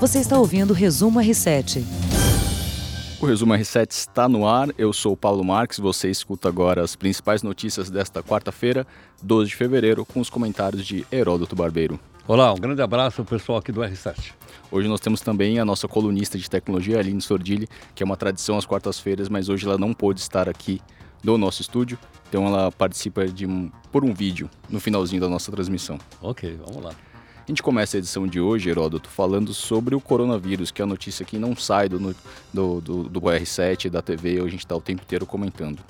Você está ouvindo o Resumo R7. O Resumo R7 está no ar. Eu sou o Paulo Marques. Você escuta agora as principais notícias desta quarta-feira, 12 de fevereiro, com os comentários de Heródoto Barbeiro. Olá, um grande abraço ao pessoal aqui do R7. Hoje nós temos também a nossa colunista de tecnologia, Aline Sordilli, que é uma tradição às quartas-feiras, mas hoje ela não pôde estar aqui no nosso estúdio, então ela participa de um, por um vídeo no finalzinho da nossa transmissão. Ok, vamos lá. A gente começa a edição de hoje, Heródoto, falando sobre o coronavírus, que é a notícia que não sai do, do, do, do R7, da TV, a gente está o tempo inteiro comentando.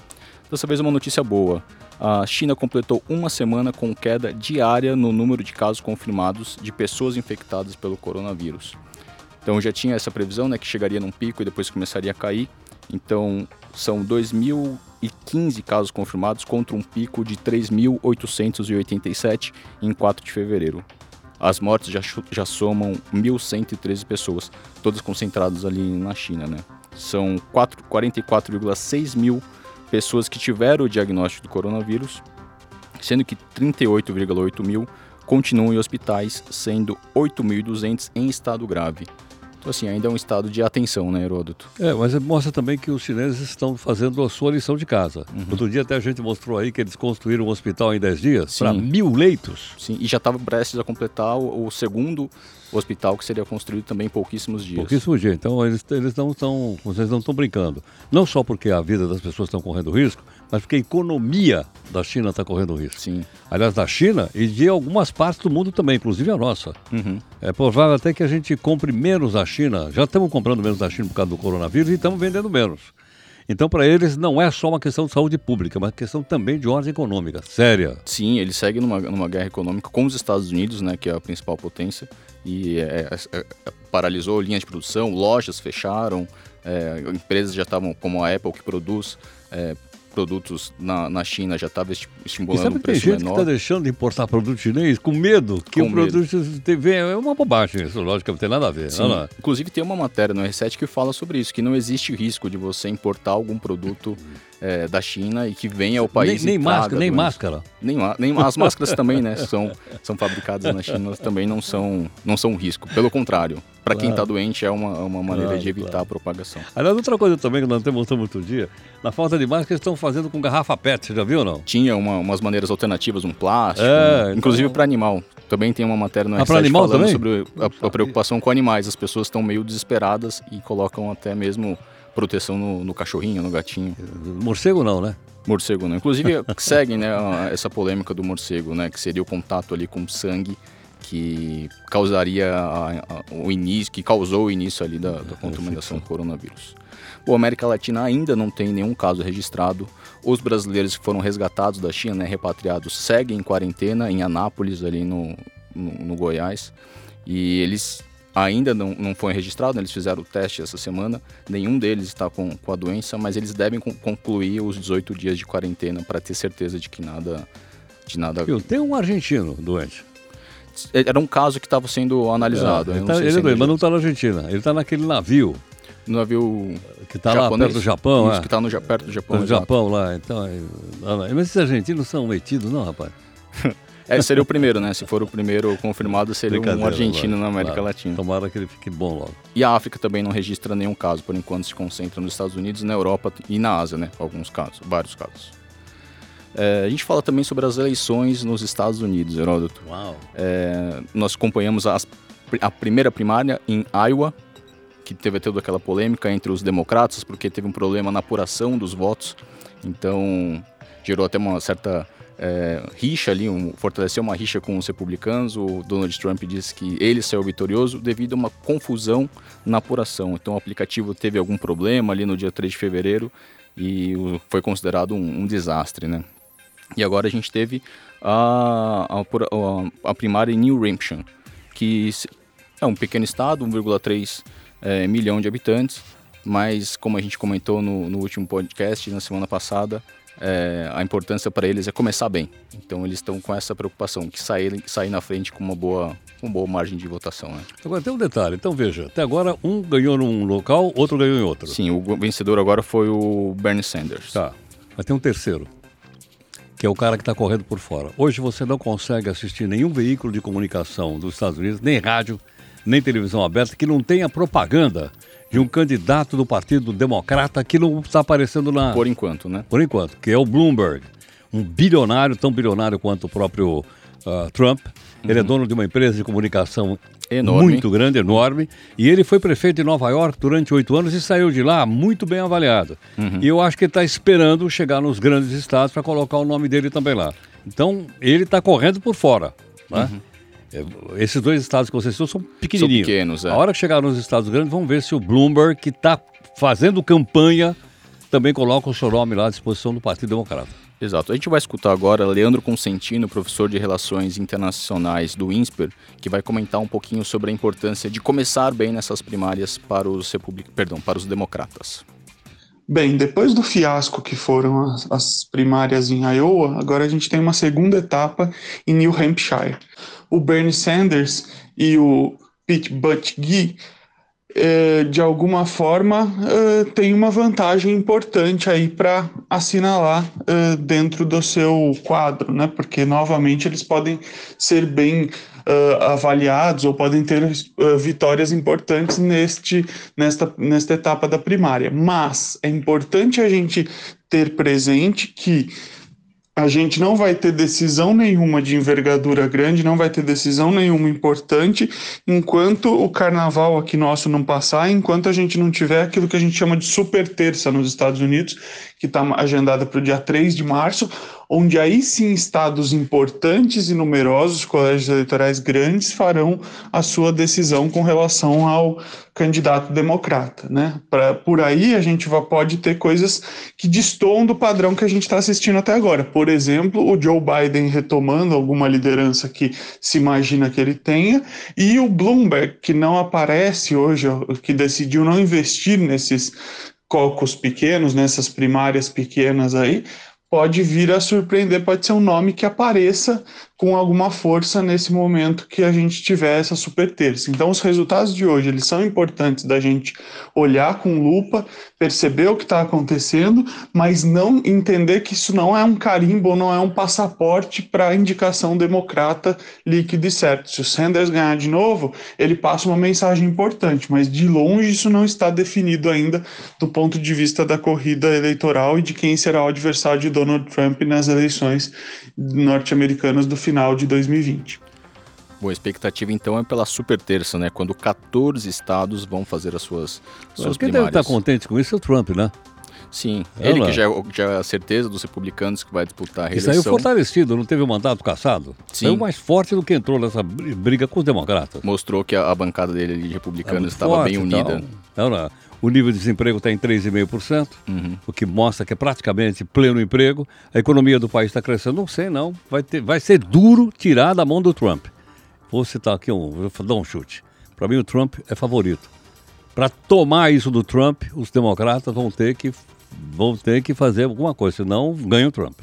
Dessa vez é uma notícia boa. A China completou uma semana com queda diária no número de casos confirmados de pessoas infectadas pelo coronavírus. Então já tinha essa previsão, né, que chegaria num pico e depois começaria a cair. Então são 2.015 casos confirmados contra um pico de 3.887 em 4 de fevereiro. As mortes já, já somam 1.113 pessoas, todas concentradas ali na China, né? São 44,6 mil pessoas que tiveram o diagnóstico do coronavírus, sendo que 38,8 mil continuam em hospitais, sendo 8.200 em estado grave. Então, assim, ainda é um estado de atenção, né, Heródoto? É, mas mostra também que os chineses estão fazendo a sua lição de casa. Uhum. Outro dia até a gente mostrou aí que eles construíram um hospital em 10 dias para mil leitos. Sim, e já estava prestes a completar o, o segundo hospital que seria construído também em pouquíssimos dias. Pouquíssimos dias. Então eles, eles não estão, vocês não estão brincando. Não só porque a vida das pessoas estão correndo risco, mas porque a economia da China está correndo risco. Sim. Aliás, da China e de algumas partes do mundo também, inclusive a nossa. Uhum. É provável até que a gente compre menos da China. Já estamos comprando menos da China por causa do coronavírus e estamos vendendo menos. Então, para eles, não é só uma questão de saúde pública, mas questão também de ordem econômica, séria. Sim, eles seguem numa, numa guerra econômica com os Estados Unidos, né, que é a principal potência, e é, é, é paralisou linhas de produção, lojas fecharam, é, empresas já estavam, como a Apple, que produz é, produtos na, na China já estava estimulando sabe um preço tem gente menor. que está deixando de importar produto chinês com medo que com o medo. produto TV é uma bobagem, isso lógico não tem nada a ver. Sim. Inclusive tem uma matéria no R7 que fala sobre isso, que não existe risco de você importar algum produto é, da China e que venha ao país nem, nem máscara, nem máscara. Nem, nem as máscaras também, né, são, são fabricadas na China, também não são não são um risco. Pelo contrário, para quem está doente é uma, uma maneira claro, de evitar claro. a propagação. Aliás, outra coisa também que nós temos mostrando outro dia, na falta de máscara, eles estão fazendo com garrafa PET, você já viu ou não? Tinha uma, umas maneiras alternativas, um plástico, é, um, inclusive então... para animal. Também tem uma matéria no ah, R7 animal falando também? sobre a, a preocupação com animais. As pessoas estão meio desesperadas e colocam até mesmo proteção no, no cachorrinho, no gatinho. Morcego não, né? Morcego não. Inclusive seguem né, essa polêmica do morcego, né? Que seria o contato ali com sangue que causaria a, a, o início, que causou o início ali da, da contaminação do coronavírus. O América Latina ainda não tem nenhum caso registrado. Os brasileiros que foram resgatados da China, né, repatriados, seguem em quarentena em Anápolis, ali no, no, no Goiás. E eles ainda não, não foi registrado, né? eles fizeram o teste essa semana, nenhum deles está com, com a doença, mas eles devem concluir os 18 dias de quarentena para ter certeza de que nada. De nada... Eu tenho um argentino doente. Era um caso que estava sendo analisado. É, ele, tá, ele é doente, mas não está na Argentina. Ele está naquele navio. No navio que está lá perto do Japão, Isso, é. que está perto do Japão. No Japão lá, então. Mas esses argentinos são metidos, não, rapaz? É, seria o primeiro, né? Se for o primeiro confirmado, seria um argentino na América claro. Latina. Tomara que ele fique bom logo. E a África também não registra nenhum caso, por enquanto se concentra nos Estados Unidos, na Europa e na Ásia, né? Alguns casos, vários casos. É, a gente fala também sobre as eleições nos Estados Unidos, Heródoto. Uau. É, nós acompanhamos as, a primeira primária em Iowa, que teve toda aquela polêmica entre os democratas, porque teve um problema na apuração dos votos. Então, gerou até uma certa é, rixa ali, um, fortaleceu uma rixa com os republicanos. O Donald Trump disse que ele saiu vitorioso devido a uma confusão na apuração. Então o aplicativo teve algum problema ali no dia 3 de fevereiro e foi considerado um, um desastre, né? E agora a gente teve a, a, a primária em New Hampshire, que é um pequeno estado, 1,3 é, milhão de habitantes, mas como a gente comentou no, no último podcast, na semana passada, é, a importância para eles é começar bem. Então eles estão com essa preocupação, que sair, sair na frente com uma boa, uma boa margem de votação. Né? Agora tem um detalhe, então veja, até agora um ganhou num local, outro ganhou em outro. Sim, o vencedor agora foi o Bernie Sanders. Tá, mas tem um terceiro, que é o cara que está correndo por fora. Hoje você não consegue assistir nenhum veículo de comunicação dos Estados Unidos, nem rádio, nem televisão aberta, que não tenha propaganda de um candidato do Partido Democrata que não está aparecendo na. Por enquanto, né? Por enquanto, que é o Bloomberg. Um bilionário, tão bilionário quanto o próprio uh, Trump. Uhum. Ele é dono de uma empresa de comunicação enorme. muito grande, enorme. E ele foi prefeito de Nova York durante oito anos e saiu de lá muito bem avaliado. Uhum. E eu acho que ele está esperando chegar nos grandes estados para colocar o nome dele também lá. Então, ele está correndo por fora. Né? Uhum. É, esses dois estados que você citou são pequenininhos. São pequenos, é. A hora que chegar nos estados grandes, vamos ver se o Bloomberg, que está fazendo campanha, também coloca o seu nome lá à disposição do Partido Democrata. Exato. A gente vai escutar agora Leandro Consentino, professor de Relações Internacionais do INSPER, que vai comentar um pouquinho sobre a importância de começar bem nessas primárias para os, republic... Perdão, para os democratas. Bem, depois do fiasco que foram as, as, primárias em Iowa, agora a gente tem uma segunda etapa em New Hampshire. O Bernie Sanders e o Pete Buttigieg é, de alguma forma é, tem uma vantagem importante aí para assinalar é, dentro do seu quadro, né? Porque novamente eles podem ser bem avaliados ou podem ter vitórias importantes neste, nesta, nesta etapa da primária. Mas é importante a gente ter presente que a gente não vai ter decisão nenhuma de envergadura grande, não vai ter decisão nenhuma importante enquanto o carnaval aqui nosso não passar, enquanto a gente não tiver aquilo que a gente chama de super terça nos Estados Unidos, que está agendada para o dia 3 de março, onde aí sim estados importantes e numerosos, colégios eleitorais grandes, farão a sua decisão com relação ao candidato democrata. Né? Pra, por aí a gente pode ter coisas que destoam do padrão que a gente está assistindo até agora. Por exemplo, o Joe Biden retomando alguma liderança que se imagina que ele tenha, e o Bloomberg, que não aparece hoje, que decidiu não investir nesses cocos pequenos, nessas primárias pequenas aí, pode vir a surpreender, pode ser um nome que apareça com alguma força nesse momento que a gente tiver essa super terça. Então, os resultados de hoje eles são importantes da gente olhar com lupa, perceber o que está acontecendo, mas não entender que isso não é um carimbo não é um passaporte para indicação democrata líquido e certo. Se o Sanders ganhar de novo, ele passa uma mensagem importante, mas de longe isso não está definido ainda do ponto de vista da corrida eleitoral e de quem será o adversário de Donald Trump nas eleições norte-americanas do final de 2020. Boa expectativa então é pela super terça, né? Quando 14 estados vão fazer as suas, suas Quem primárias. deve estar contente com isso é o Trump, né? Sim, ele que já, é já é a certeza dos republicanos que vai disputar a reeleição. E saiu fortalecido, não teve o um mandato caçado? Sim. Saiu mais forte do que entrou nessa briga com os democratas. Mostrou que a, a bancada dele de republicanos é estava bem unida. Então, não, não. O nível de desemprego está em 3,5%, uhum. o que mostra que é praticamente pleno emprego. A economia do país está crescendo. Não sei, não. Vai, ter, vai ser duro tirar da mão do Trump. Vou citar aqui um, vou dar um chute. Para mim, o Trump é favorito. Para tomar isso do Trump, os democratas vão ter que, vão ter que fazer alguma coisa, senão ganha o Trump.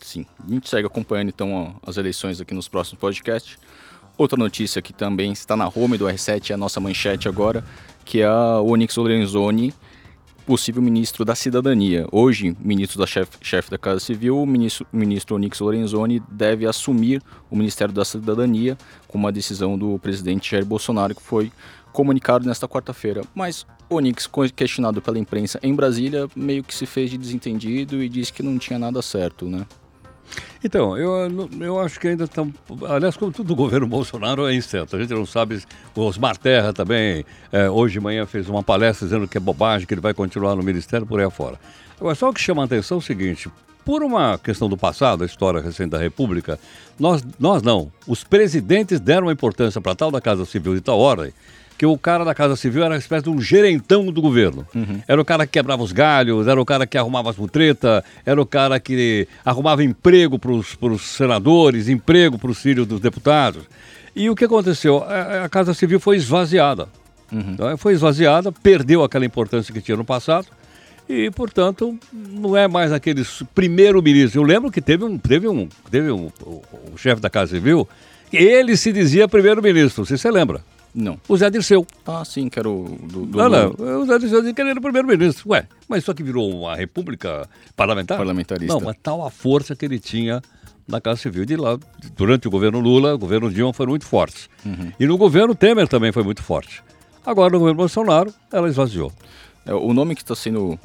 Sim. A gente segue acompanhando então as eleições aqui nos próximos podcasts. Outra notícia que também está na home do R7, é a nossa manchete agora, que é a Onyx Lorenzoni, possível ministro da Cidadania. Hoje, ministro da chefe, chefe da Casa Civil, o ministro, ministro Onyx Lorenzoni deve assumir o Ministério da Cidadania com uma decisão do presidente Jair Bolsonaro que foi comunicado nesta quarta-feira. Mas Onyx, questionado pela imprensa em Brasília, meio que se fez de desentendido e disse que não tinha nada certo, né? Então, eu, eu acho que ainda estão. Aliás, como tudo o governo Bolsonaro é incerto. A gente não sabe. O Osmar Terra também, é, hoje de manhã, fez uma palestra dizendo que é bobagem, que ele vai continuar no ministério por aí afora. Agora, só o que chama a atenção é o seguinte: por uma questão do passado, a história recente da República, nós, nós não. Os presidentes deram importância para tal da Casa Civil de tal ordem que o cara da Casa Civil era uma espécie de um gerentão do governo. Uhum. Era o cara que quebrava os galhos, era o cara que arrumava as mutretas, era o cara que arrumava emprego para os senadores, emprego para os filhos dos deputados. E o que aconteceu? A, a Casa Civil foi esvaziada. Uhum. Então, foi esvaziada, perdeu aquela importância que tinha no passado e, portanto, não é mais aquele primeiro-ministro. Eu lembro que teve um, teve um, teve um, o, o chefe da Casa Civil, ele se dizia primeiro-ministro, se você lembra. Não. O Zé Dirceu. Ah, sim, que era o do. do não, não. O Zé Dirceu dizia que ele era o primeiro-ministro. Ué, mas só que virou uma república parlamentar? Parlamentarista. Não, mas tal a força que ele tinha na Casa Civil. De lá, durante o governo Lula, o governo Dilma foram muito fortes. Uhum. E no governo Temer também foi muito forte. Agora, no governo Bolsonaro, ela esvaziou. É, o nome que está sendo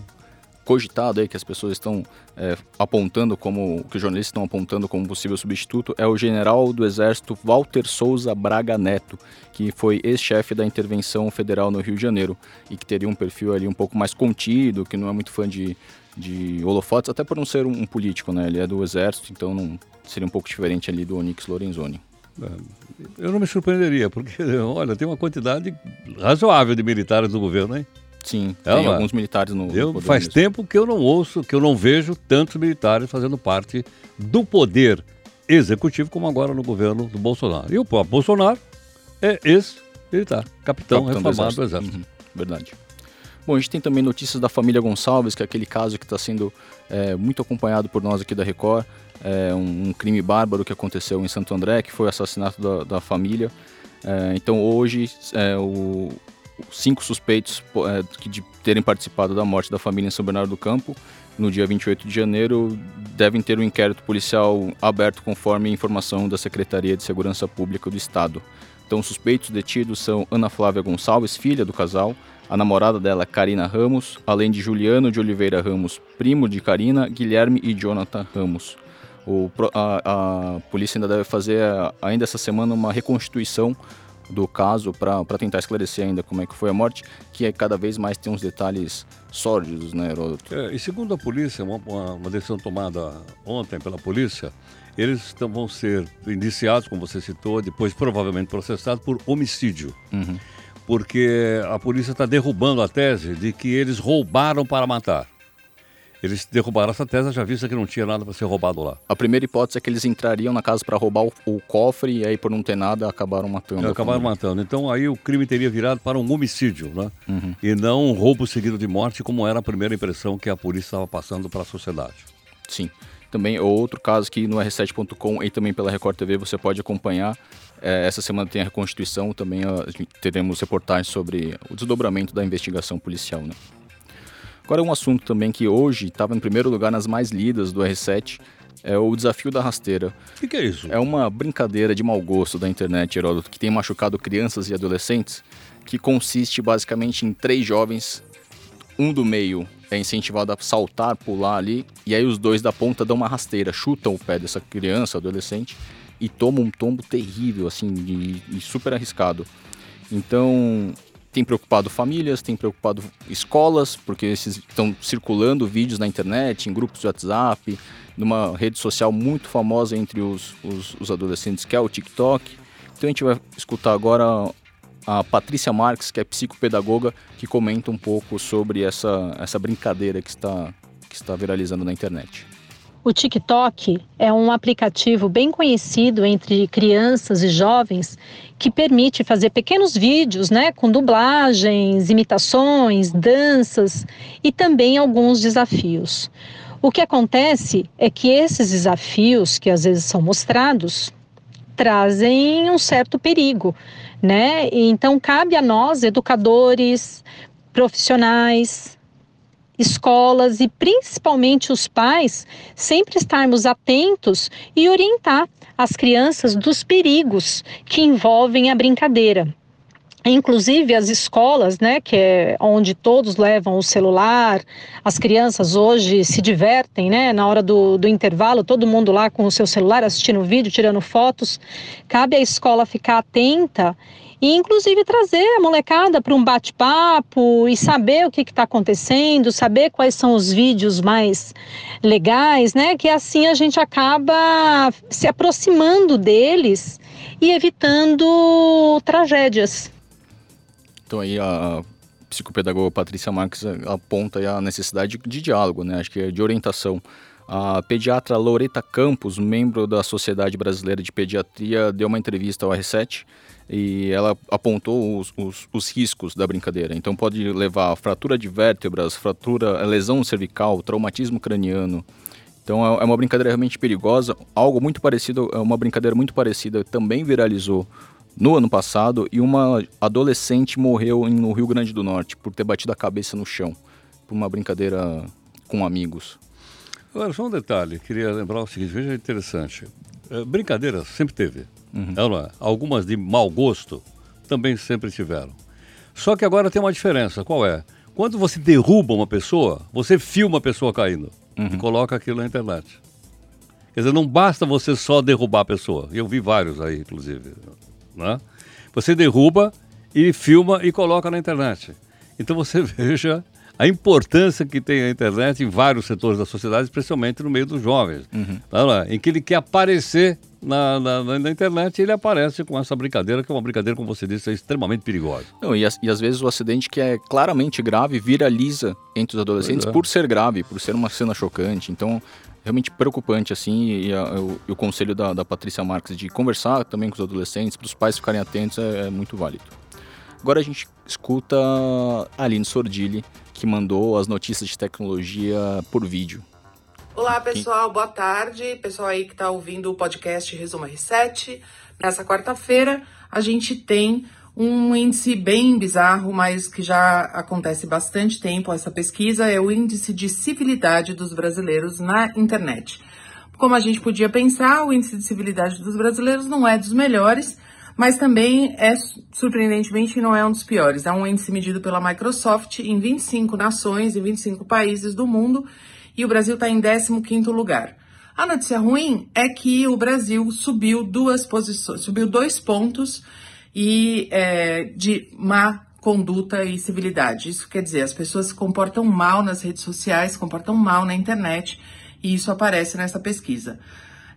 cogitado aí, que as pessoas estão é, apontando como, que os jornalistas estão apontando como possível substituto, é o general do Exército Walter Souza Braga Neto, que foi ex-chefe da intervenção federal no Rio de Janeiro e que teria um perfil ali um pouco mais contido, que não é muito fã de, de holofotes, até por não ser um, político, né? Ele é do Exército, então não seria um pouco diferente ali do Onyx Lorenzoni. É, eu não me surpreenderia, porque, olha, tem uma quantidade razoável de militares do governo, hein? Sim, é tem alguns militares no, eu, no Faz mesmo. tempo que eu não ouço, que eu não vejo tantos militares fazendo parte do poder executivo como agora no governo do Bolsonaro. E o próprio Bolsonaro é ex-militar, capitão, capitão reformado do Exército. Uhum, verdade. Bom, a gente tem também notícias da família Gonçalves, que é aquele caso que está sendo é, muito acompanhado por nós aqui da Record. É um, um, crime bárbaro que aconteceu em Santo André, que foi o assassinato da, da família. É, então hoje é, o, cinco suspeitos é, de terem participado da morte da família em São Bernardo do Campo no dia 28 de janeiro devem ter um inquérito policial aberto conforme informação da Secretaria de Segurança Pública do Estado. Então, os suspeitos detidos são Ana Flávia Gonçalves, filha do casal, a namorada dela, Karina Ramos, além de Juliano de Oliveira Ramos, primo de Karina, Guilherme e Jonathan Ramos. O, a, a polícia ainda deve fazer, ainda essa semana, uma reconstituição do caso para tentar esclarecer ainda como é que foi a morte, que é cada vez mais tem uns detalhes sórdidos, né, Heródoto? É, e segundo a polícia, uma, uma, decisão tomada ontem pela polícia, eles tão, vão ser indiciados, como você citou, depois provavelmente processados por homicídio. Uhum. Porque a polícia está derrubando a tese de que eles roubaram para matar. Eles derrubaram essa tese, já vista que não tinha nada para ser roubado lá. A primeira hipótese é que eles entrariam na casa para roubar o, o, cofre e aí por não ter nada acabaram matando. É, acabaram matando. Então aí o crime teria virado para um homicídio, né? Uhum. E não um roubo seguido de morte, como era a primeira impressão que a polícia estava passando para a sociedade. Sim. Também outro caso que no r7.com e também pela Record TV você pode acompanhar. É, essa semana tem a reconstituição, também a, teremos reportagens sobre o desdobramento da investigação policial, né? Agora, um assunto também que hoje estava em primeiro lugar nas mais lidas do R7 é o desafio da rasteira. O que, que, é isso? É uma brincadeira de mau gosto da internet, Heródoto, que tem machucado crianças e adolescentes, que consiste basicamente em três jovens, um do meio é incentivado a saltar, pular ali, e aí os dois da ponta dão uma rasteira, chutam o pé dessa criança, adolescente, e tomam um tombo terrível, assim, e super arriscado. Então, tem preocupado famílias, tem preocupado escolas, porque estão circulando vídeos na internet, em grupos de WhatsApp, numa rede social muito famosa entre os, os, os adolescentes, que é o TikTok. Então a gente vai escutar agora a Patrícia Marques, que é psicopedagoga, que comenta um pouco sobre essa, essa brincadeira que está, que está viralizando na internet. O TikTok é um aplicativo bem conhecido entre crianças e jovens que permite fazer pequenos vídeos, né, com dublagens, imitações, danças e também alguns desafios. O que acontece é que esses desafios, que às vezes são mostrados, trazem um certo perigo, né? Então cabe a nós, educadores, profissionais, escolas e principalmente os pais sempre estarmos atentos e orientar as crianças dos perigos que envolvem a brincadeira. Inclusive as escolas, né, que é onde todos levam o celular, as crianças hoje se divertem, né, na hora do, do intervalo, todo mundo lá com o seu celular assistindo vídeo, tirando fotos. Cabe à escola ficar atenta e inclusive trazer a molecada para um bate-papo e saber o que está acontecendo, saber quais são os vídeos mais legais, né? Que assim a gente acaba se aproximando deles e evitando tragédias. Então aí a psicopedagoga Patrícia Marques aponta a necessidade de diálogo, né? Acho que é de orientação. A pediatra Loreta Campos, membro da Sociedade Brasileira de Pediatria, deu uma entrevista ao R7 e ela apontou os, os, os, riscos da brincadeira. Então pode levar a fratura de vértebras, fratura, lesão cervical, traumatismo craniano. Então é, é uma brincadeira realmente perigosa. Algo muito parecido, é uma brincadeira muito parecida também viralizou no ano passado e uma adolescente morreu no Rio Grande do Norte por ter batido a cabeça no chão por uma brincadeira com amigos. Agora, só um detalhe, queria lembrar o seguinte, veja interessante. É, brincadeira sempre teve. Uhum. É? Algumas de mau gosto também sempre tiveram. Só que agora tem uma diferença. Qual é? Quando você derruba uma pessoa, você filma a pessoa caindo uhum. e coloca aquilo na internet. Quer dizer, não basta você só derrubar a pessoa. Eu vi vários aí, inclusive. Né? Você derruba e filma e coloca na internet. Então você veja a importância que tem a internet em vários setores da sociedade, especialmente no meio dos jovens, uhum. tá em que ele quer aparecer na, na, na, internet ele aparece com essa brincadeira, que é uma brincadeira, como você disse, é extremamente perigosa. Não, e, e às vezes o acidente que é claramente grave viraliza entre os adolescentes é. por ser grave, por ser uma cena chocante. Então, realmente preocupante, assim, e, a, o, e o, conselho da, da, Patrícia Marques de conversar também com os adolescentes, para os pais ficarem atentos, é, é, muito válido. Agora a gente escuta a Aline Sordilli, que mandou as notícias de tecnologia por vídeo. Olá, pessoal, boa tarde. Pessoal aí que está ouvindo o podcast Resumo R7. Nessa quarta-feira, a gente tem um índice bem bizarro, mas que já acontece bastante tempo. Essa pesquisa é o índice de civilidade dos brasileiros na internet. Como a gente podia pensar, o índice de civilidade dos brasileiros não é dos melhores, mas também é, surpreendentemente, não é um dos piores. É um índice medido pela Microsoft em 25 nações, em 25 países do mundo, e o Brasil está em 15º lugar. A notícia ruim é que o Brasil subiu duas posições, subiu dois pontos e é, de má conduta e civilidade. Isso quer dizer, as pessoas se comportam mal nas redes sociais, se comportam mal na internet, e isso aparece nessa pesquisa.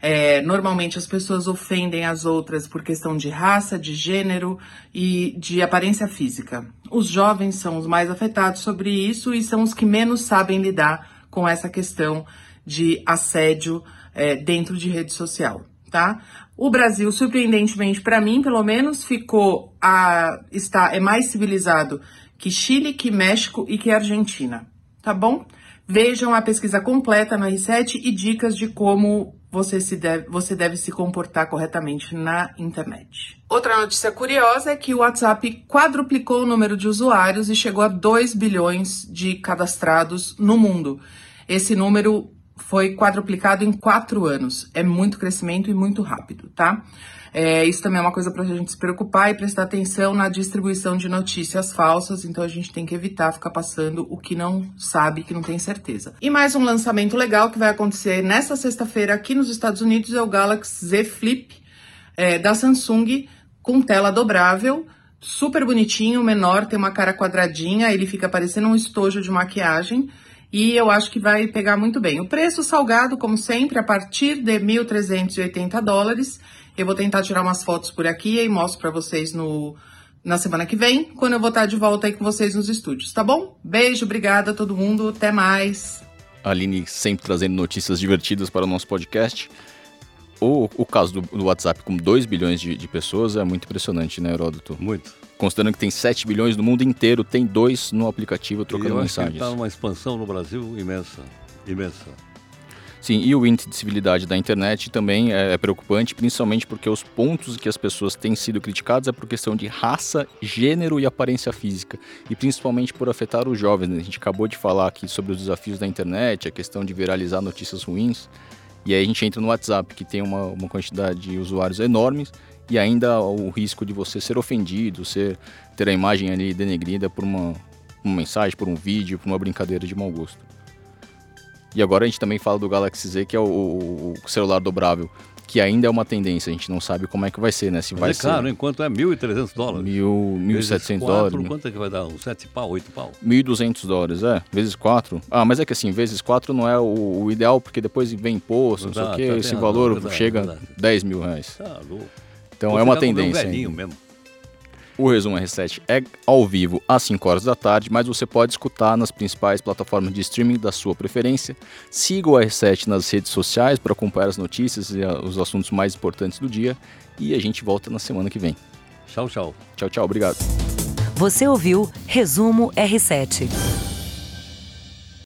É, normalmente as pessoas ofendem as outras por questão de raça, de gênero e de aparência física. Os jovens são os mais afetados sobre isso e são os que menos sabem lidar com essa questão de assédio é, dentro de rede social, tá? O Brasil, surpreendentemente para mim, pelo menos, ficou a está é mais civilizado que Chile, que México e que Argentina, tá bom? Vejam a pesquisa completa no R7 e dicas de como você, se deve, você deve se comportar corretamente na internet. Outra notícia curiosa é que o WhatsApp quadruplicou o número de usuários e chegou a 2 bilhões de cadastrados no mundo. Esse número foi quadruplicado em quatro anos. É muito crescimento e muito rápido, tá? É, isso também é uma coisa para a gente se preocupar e prestar atenção na distribuição de notícias falsas, então a gente tem que evitar ficar passando o que não sabe, que não tem certeza. E mais um lançamento legal que vai acontecer nesta sexta-feira aqui nos Estados Unidos é o Galaxy Z Flip é, da Samsung com tela dobrável, super bonitinho, menor, tem uma cara quadradinha, ele fica parecendo um estojo de maquiagem e eu acho que vai pegar muito bem. O preço salgado, como sempre, a partir de 1.380 dólares. Eu vou tentar tirar umas fotos por aqui e mostro para vocês no, na semana que vem, quando eu vou estar de volta aí com vocês nos estúdios, tá bom? Beijo, obrigada a todo mundo, até mais. Aline sempre trazendo notícias divertidas para o nosso podcast. O, o caso do, do WhatsApp com 2 bilhões de, de pessoas é muito impressionante, né, Heródoto? Muito considerando que tem 7 bilhões no mundo inteiro, tem dois no aplicativo trocando mensagens. Está uma expansão no Brasil imensa, imensa. Sim, e o índice de civilidade da internet também é, é preocupante, principalmente porque os pontos que as pessoas têm sido criticadas é por questão de raça, gênero e aparência física, e principalmente por afetar os jovens. Né? A gente acabou de falar aqui sobre os desafios da internet, a questão de viralizar notícias ruins, e aí a gente entra no WhatsApp, que tem uma, uma quantidade de usuários enormes, e ainda o risco de você ser ofendido, ser, ter a imagem ali denegrida por uma, uma mensagem, por um vídeo, por uma brincadeira de mau gosto. E agora a gente também fala do Galaxy Z, que é o, o, o celular dobrável, que ainda é uma tendência, a gente não sabe como é que vai ser, né? Se Mas vai é caro, ser... enquanto é 1.300 dólares. 1.700 dólares. Quanto é que vai dar? Uns 7 pau, 8 pau? 1.200 dólares, é. Vezes 4. Ah, mas é que assim, vezes 4 não é o, o ideal, porque depois vem imposto, não, sei o quê, tá esse valor verdade, chega a 10 mil reais. Tá louco. Então é uma tendência. mesmo. O Resumo R7 é ao vivo às 5 horas da tarde, mas você pode escutar nas principais plataformas de streaming da sua preferência. Siga o R7 nas redes sociais para acompanhar as notícias e os assuntos mais importantes do dia. E a gente volta na semana que vem. Tchau, tchau. Tchau, tchau. Obrigado. Você ouviu Resumo R7.